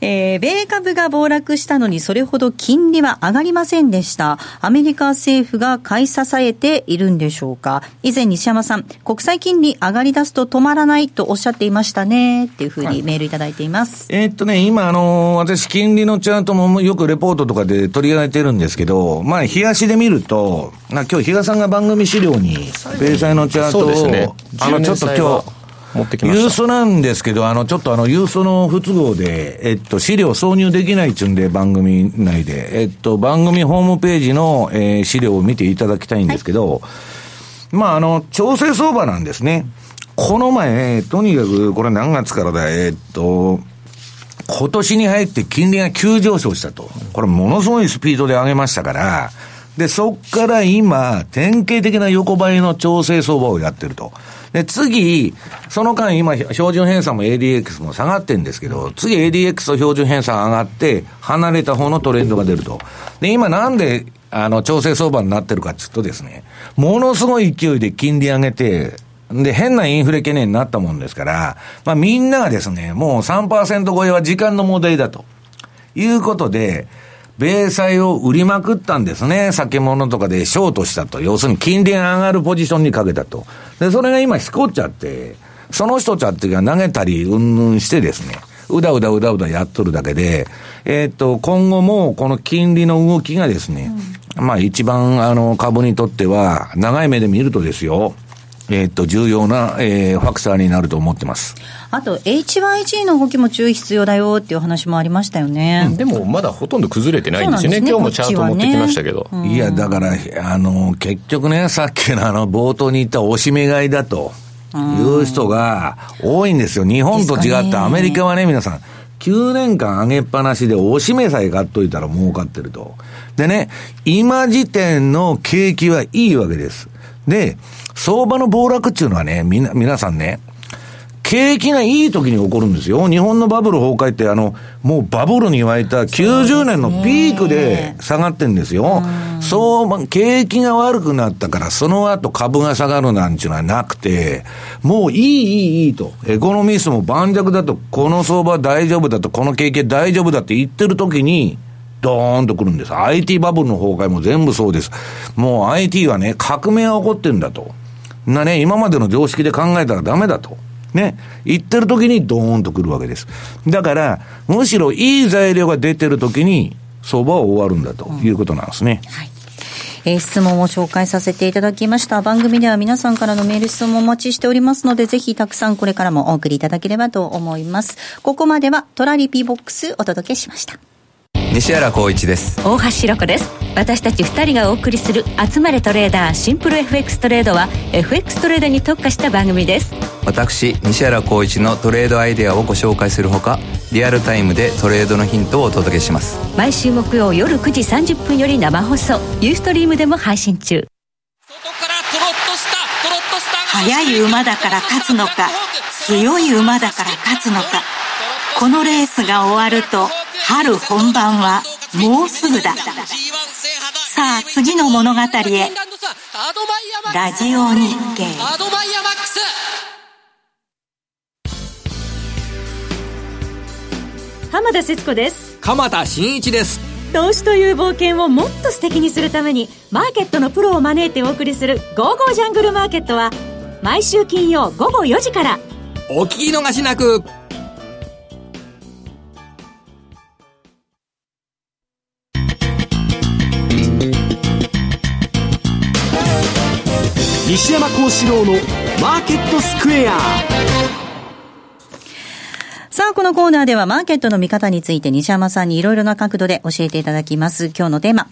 えー、米株が暴落したのにそれほど金利は上がりませんでした。アメリカ政府が買い支えているんでしょうか。以前西山さん、国際金利上がり出すと止まらないとおっしゃっていましたね。っていうふうにメールいただいています。はい、えー、っとね、今あのー、私金利のチャートもよくレポートとかで取り上げてるんですけど、まあ、冷やしで見ると、今日比嘉さんが番組資料に、米債のチャートを、ね、あの、ちょっと今日、持ってきました。郵送なんですけど、あの、ちょっとあの、郵送の不都合で、えっと、資料挿入できないっちゅうんで、番組内で、えっと、番組ホームページの、えー、資料を見ていただきたいんですけど、はい、まあ、あの、調整相場なんですね。この前、とにかく、これ何月からだ、えっと、今年に入って金利が急上昇したと。これものすごいスピードで上げましたから、で、そっから今、典型的な横ばいの調整相場をやってると。で、次、その間今、標準偏差も ADX も下がってんですけど、次 ADX と標準偏差上がって、離れた方のトレンドが出ると。で、今なんで、あの、調整相場になってるかっていうとですね、ものすごい勢いで金利上げて、で、変なインフレ懸念になったもんですから、まあみんながですね、もう3%超えは時間の問題だと。いうことで、米債を売りまくったんですね。酒物とかでショートしたと。要するに金利が上がるポジションにかけたと。で、それが今しこっちゃって、その人たちが投げたり、うんぬんしてですね、うだうだうだうだやっとるだけで、えー、っと、今後もこの金利の動きがですね、うん、まあ一番あの株にとっては、長い目で見るとですよ、えっと、重要な、えー、ファクターになると思ってます。あと、HYG の動きも注意必要だよっていう話もありましたよね。うん、でも、まだほとんど崩れてないんですよね。ね今日もチャート持ってきましたけど。ねうん、いや、だから、あの、結局ね、さっきのあの、冒頭に言った押し目買いだと。いう人が多いんですよ。日本と違ってアメリカはね、皆さん、9年間上げっぱなしで押し目さえ買っといたら儲かってると。でね、今時点の景気はいいわけです。で、相場の暴落っていうのはね、みな、皆さんね、景気がいい時に起こるんですよ。日本のバブル崩壊ってあの、もうバブルに沸いた90年のピークで下がってんですよ。そう、景気が悪くなったから、その後株が下がるなんていうのはなくて、もういい、いい、いいと。エコノミストも盤石だと、この相場大丈夫だと、この景気大丈夫だって言ってる時に、ドーンと来るんです。IT バブルの崩壊も全部そうです。もう IT はね、革命が起こってるんだと。なね、今までの常識で考えたらダメだと。ね、言ってる時にドーンと来るわけです。だから、むしろいい材料が出てる時に、相場は終わるんだということなんですね。うん、はいえー、質問を紹介させていただきました。番組では皆さんからのメール質問をお待ちしておりますので、ぜひたくさんこれからもお送りいただければと思います。ここまではトラリピボックスお届けしました。西原光一です。大橋ロコです。私たち2人がお送りする「集まれトレーダーシンプル FX トレード」は FX トレードに特化した番組です。私西原光一のトレードアイデアをご紹介するほかリアルタイムでトレードのヒントをお届けします。毎週木曜夜9時30分より生放送。ユーストリームでも配信中。速い馬だから勝つのか強い馬だから勝つのかこのレースが終わると春本番はもうすぐだ。さあ次の物語へ。ラジオ日経。浜田節子です。鎌田新一です。投資という冒険をもっと素敵にするためにマーケットのプロを招いてお送りする「ゴーゴージャングルマーケット」は毎週金曜午後4時から。お聞き逃しなく西山幸四郎のマーケットスクエアさあ、このコーナーではマーケットの見方について西山さんにいろいろな角度で教えていただきます。今日のテーマ。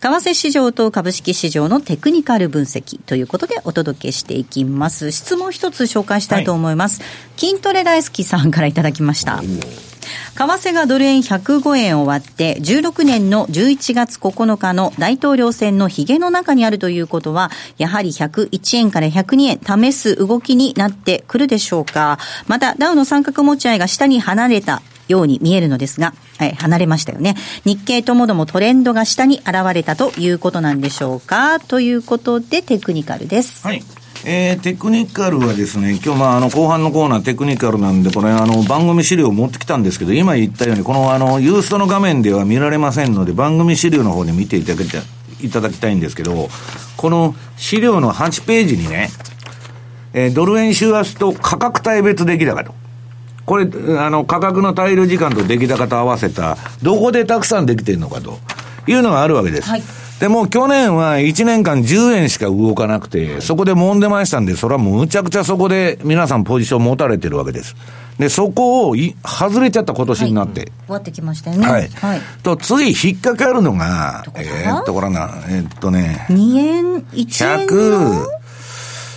為替市場と株式市場のテクニカル分析ということでお届けしていきます。質問一つ紹介したいと思います。はい、筋トレ大好きさんからいただきました。為替がドル円105円を割って、16年の11月9日の大統領選のヒゲの中にあるということは、やはり101円から102円試す動きになってくるでしょうか。また、ダウの三角持ち合いが下に離れたように見えるのですが、はい、離れましたよね。日経ともどもトレンドが下に現れたということなんでしょうかということでテクニカルです。はい。えー、テクニカルはですね、今日まああの後半のコーナーテクニカルなんで、これあの番組資料を持ってきたんですけど、今言ったように、このあのユーストの画面では見られませんので、番組資料の方で見ていただきたいいただきたいんですけど、この資料の8ページにね、えー、ドル円週足と価格帯別出来高と。これ、あの、価格の滞留時間と出来高と合わせた、どこでたくさんできてるのかというのがあるわけです。はいでも去年は1年間10円しか動かなくて、そこで揉んでましたんで、それはむちゃくちゃそこで皆さんポジション持たれてるわけです。で、そこをい外れちゃった今年になって。はい、終わってきましたよね。はい。はい、と、つい引っかかるのが、えー、っと、これな、えー、っとね。2円、1円100、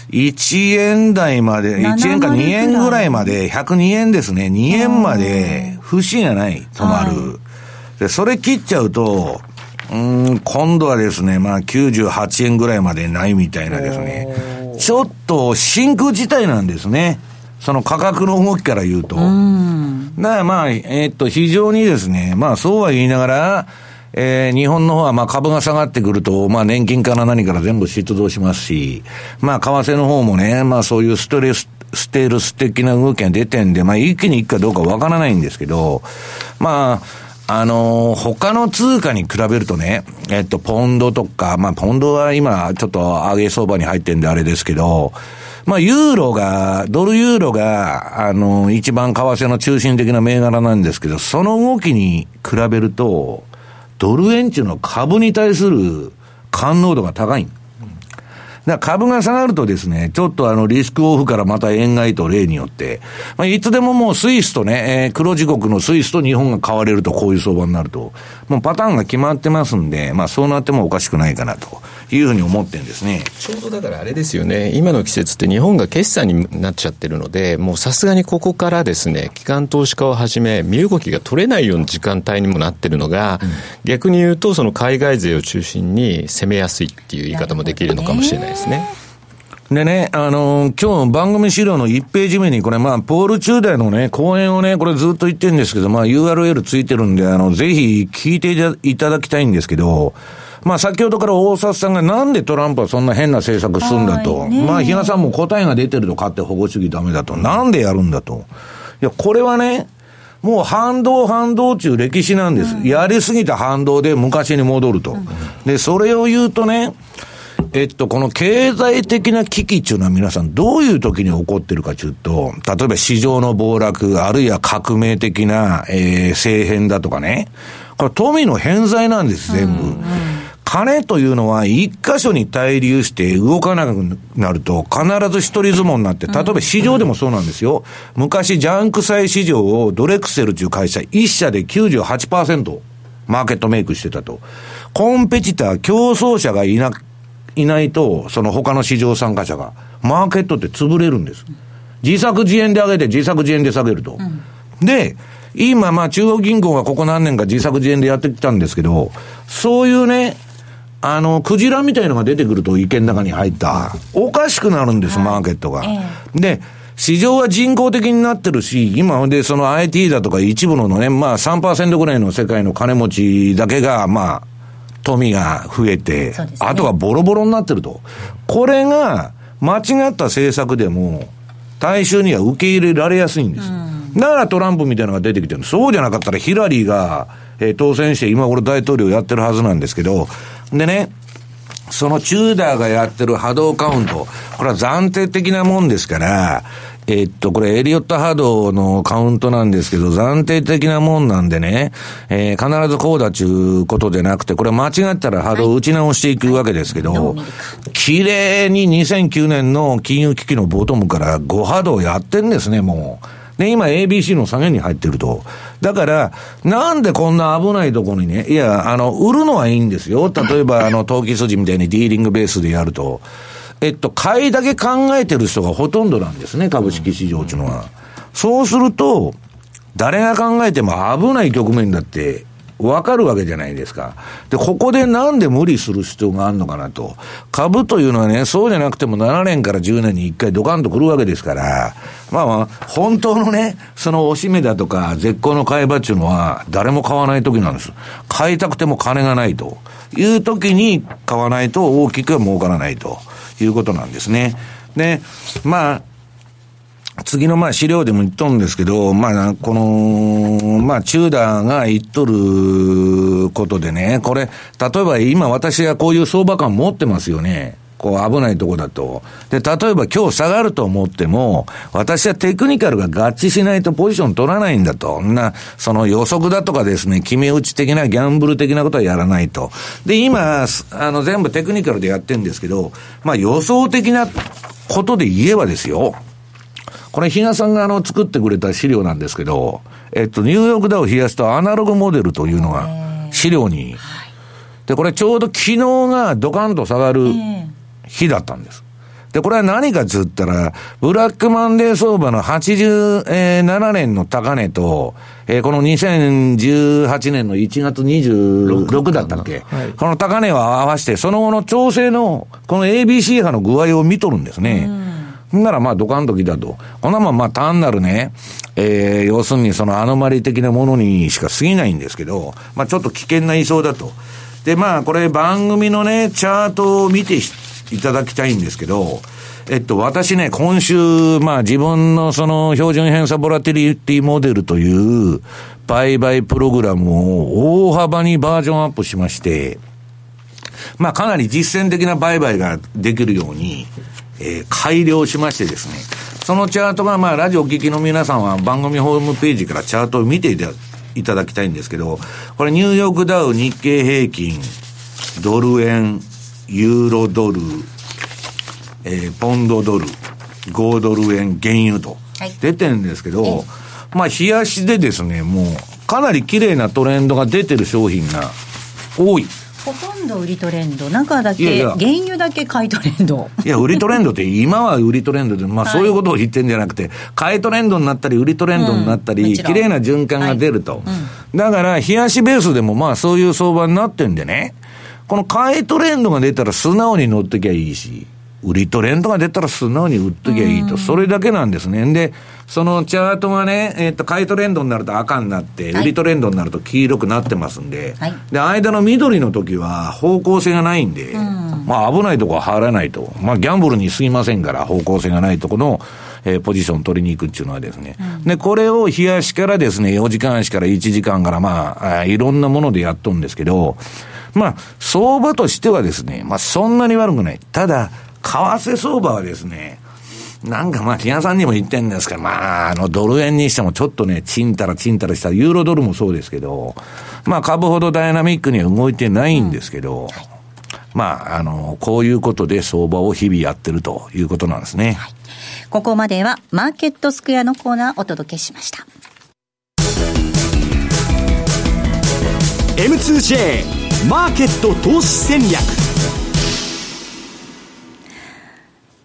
1円台まで、1円か2円ぐらいまで、102円ですね。2円まで、不思議がない、止まる。で、それ切っちゃうと、うん、今度はですね、まあ98円ぐらいまでないみたいなですね、ちょっと真空事態なんですね。その価格の動きから言うと。だからまあ、えー、っと、非常にですね、まあそうは言いながら、えー、日本の方はまあ株が下がってくると、まあ年金から何から全部出動しますし、まあ為替の方もね、まあそういうストレス、ステールス的な動きが出てんで、まあ一気にいくかどうかわからないんですけど、まあ、あの、他の通貨に比べるとね、えっと、ポンドとか、まあ、ポンドは今、ちょっと上げ相場に入ってんであれですけど、まあ、ユーロが、ドルユーロが、あのー、一番為替の中心的な銘柄なんですけど、その動きに比べると、ドル円中の株に対する感能度が高い。だ株が下がるとですね、ちょっとあのリスクオフからまた円買いと例によって、まあ、いつでももうスイスとね、えー、黒地国のスイスと日本が買われるとこういう相場になると、もうパターンが決まってますんで、まあそうなってもおかしくないかなと。いうふうに思ってんですね。ちょうどだからあれですよね、今の季節って日本が決算になっちゃってるので、もうさすがにここからですね、機関投資家をはじめ、身動きが取れないような時間帯にもなってるのが、うん、逆に言うと、その海外勢を中心に攻めやすいっていう言い方もできるのかもしれないですね。でね、あのー、今日番組資料の1ページ目に、これまあ、ポール・チューダーのね、講演をね、これずっと言ってるんですけど、まあ、URL ついてるんで、あの、ぜひ聞いていただきたいんですけど、まあ先ほどから大札さんがなんでトランプはそんな変な政策するんだと。まあ比嘉さんも答えが出てると勝って保護主義ダメだと。なんでやるんだと。いや、これはね、もう反動反動中歴史なんです。やりすぎた反動で昔に戻ると。で、それを言うとね、えっと、この経済的な危機っていうのは皆さんどういう時に起こってるかというと、例えば市場の暴落、あるいは革命的な、えー、政変だとかね。これ富の偏在なんです、全部。うんうん金というのは一箇所に滞留して動かなくなると必ず一人相撲になって、例えば市場でもそうなんですよ。昔ジャンク債市場をドレクセルという会社一社で98%マーケットメイクしてたと。コンペティター、競争者がいな、いないと、その他の市場参加者が、マーケットって潰れるんです。自作自演で上げて自作自演で下げると。うん、で、今、まあ中央銀行がここ何年か自作自演でやってきたんですけど、そういうね、あの、クジラみたいのが出てくると池の中に入った。おかしくなるんです、マーケットが。で、市場は人工的になってるし、今でその IT だとか一部のね、まあ3%ぐらいの世界の金持ちだけが、まあ、富が増えて、ね、あとはボロボロになってると。これが、間違った政策でも、大衆には受け入れられやすいんです。だからトランプみたいなのが出てきてるそうじゃなかったらヒラリーが、えー、当選して今頃大統領やってるはずなんですけど、でね、そのチューダーがやってる波動カウント、これは暫定的なもんですから、えっと、これエリオット波動のカウントなんですけど、暫定的なもんなんでね、えー、必ずこうだちゅうことでなくて、これ間違ったら波動を打ち直していくわけですけど、綺麗に2009年の金融危機のボトムから5波動やってんですね、もう。で、今 ABC の下げに入ってると。だから、なんでこんな危ないところにね、いや、あの、売るのはいいんですよ。例えば、あの、投機筋みたいにディーリングベースでやると。えっと、買いだけ考えてる人がほとんどなんですね、株式市場っていうのは。そうすると、誰が考えても危ない局面だってわかるわけじゃないですか。で、ここでなんで無理する必要があるのかなと。株というのはね、そうじゃなくても7年から10年に1回ドカンと来るわけですから、まあまあ、本当のね、そのおしめだとか絶好の買い場っていうのは誰も買わない時なんです。買いたくても金がないという時に買わないと大きくは儲からないということなんですね。で、まあ、次のまあ資料でも言っとるんですけど、まあ、この、まあ、チューダーが言っとることでね、これ、例えば今私はこういう相場感持ってますよね。こう危ないとこだと。で、例えば今日下がると思っても、私はテクニカルが合致しないとポジション取らないんだと。な、その予測だとかですね、決め打ち的なギャンブル的なことはやらないと。で、今、あの、全部テクニカルでやってるんですけど、まあ予想的なことで言えばですよ。これ、比嘉さんがあの作ってくれた資料なんですけど、えっと、ニューヨークダウ冷やすとアナログモデルというのが資料に。で、これちょうど昨日がドカンと下がる日だったんです。で、これは何かっつったら、ブラックマンデー相場の87年の高値と、えー、この2018年の1月26だったっけ、はい、この高値を合わせて、その後の調整の、この ABC 波の具合を見とるんですね。ならまあドカンときだと。こんなもんまあ単なるね、えー、要するにそのアノマリ的なものにしか過ぎないんですけど、まあちょっと危険な位相だと。でまあこれ番組のね、チャートを見ていただきたいんですけど、えっと、私ね、今週、まあ自分のその標準偏差ボラティリティモデルという売買プログラムを大幅にバージョンアップしまして、まあかなり実践的な売買ができるように、えー、改良しましてですね、そのチャートが、まあ、ラジオお聞きの皆さんは番組ホームページからチャートを見ていただきたいんですけど、これニューヨークダウ日経平均、ドル円、ユーロドル、えー、ポンドドル、5ドル円、原油と、出てるんですけど、はい、まあ、冷やしでですね、もう、かなり綺麗なトレンドが出てる商品が多い。ほとんど売りトレンド、中だけ、原油だけ買いトレンド。いや、売りトレンドって、今は売りトレンドで、まあそういうことを言ってんじゃなくて、買いトレンドになったり、売りトレンドになったり、綺麗な循環が出ると。だから、冷やしベースでもまあそういう相場になってんでね、この買いトレンドが出たら素直に乗ってきゃいいし、売りトレンドが出たら素直に売っときゃいいと、それだけなんですね。で、そのチャートがね、えっ、ー、と、買いトレンドになると赤になって、売りトレンドになると黄色くなってますんで、はい、で、間の緑の時は方向性がないんで、まあ危ないとこは入らないと。まあギャンブルに過ぎませんから、方向性がないとこの、えー、ポジション取りに行くっていうのはですね。うん、で、これを冷やしからですね、4時間足から1時間からまあ、あいろんなものでやっとんですけど、まあ、相場としてはですね、まあそんなに悪くない。ただ、為替相場はですね、なんかまあ、木さんにも言ってんですけど、まあ、あの、ドル円にしてもちょっとね、ちんたらちんたらした、ユーロドルもそうですけど、まあ、株ほどダイナミックには動いてないんですけど、うん、まあ、あの、こういうことで相場を日々やってるということなんですね。はい、ここまでは、マーケットスクエアのコーナーお届けしました。M2J マーケット投資戦略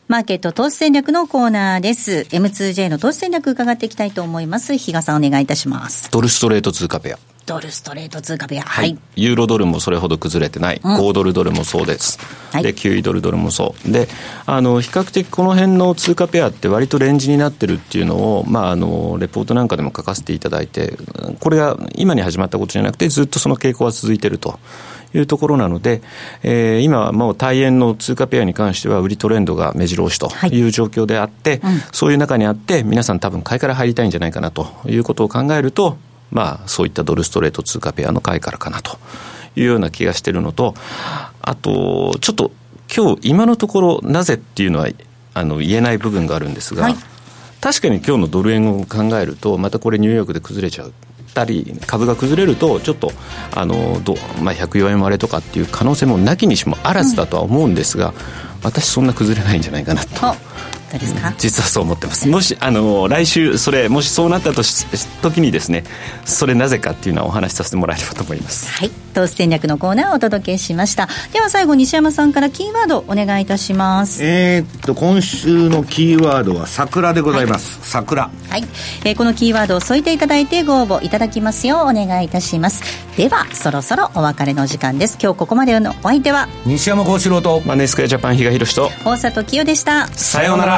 マーケット投資戦略のコーナーです。M2J の投資戦略伺っていきたいと思います。比嘉さんお願いいたします。ドルストレート通貨ペア。ドルストレート通貨ペア。はい。ユーロドルもそれほど崩れてない。うん、5ドルドルもそうです。はい、で、9ドルドルもそう。で、あの、比較的この辺の通貨ペアって割とレンジになってるっていうのを、まあ、あの、レポートなんかでも書かせていただいて、これが今に始まったことじゃなくて、ずっとその傾向は続いてると。いうところなので、えー、今、もう大円の通貨ペアに関しては、売りトレンドが目白押しとい。う状況であって、はいうん、そういう中にあって、皆さん、多分買いから入りたいんじゃないかなということを考えると、まあ、そういったドルストレート通貨ペアの買いからかなというような気がしてるのと、あと、ちょっと今日今のところ、なぜっていうのはあの言えない部分があるんですが、はい、確かに今日のドル円を考えると、またこれ、ニューヨークで崩れちゃう。たり株が崩れるとちょっとあのど、まあ、104円割れとかっていう可能性もなきにしもあらずだとは思うんですが、うん、私そんな崩れないんじゃないかなと。ですか、実はそう思ってます。もしあの来週それもしそうなったとし時にですねそれなぜかっていうのはお話しさせてもらえればと思います。はい。投資戦略のコーナーをお届けしました。では最後西山さんからキーワードお願いいたします。えー、っと今週のキーワードは桜でございます、はい、桜。はい、えー、このキーワードを添えていただいてご応募いただきますようお願いいたします。ではそろそろお別れの時間です。今日ここまでのお相手は西山幸四郎とマネースクエアジャパン比嘉宏と大里清でした。さようなら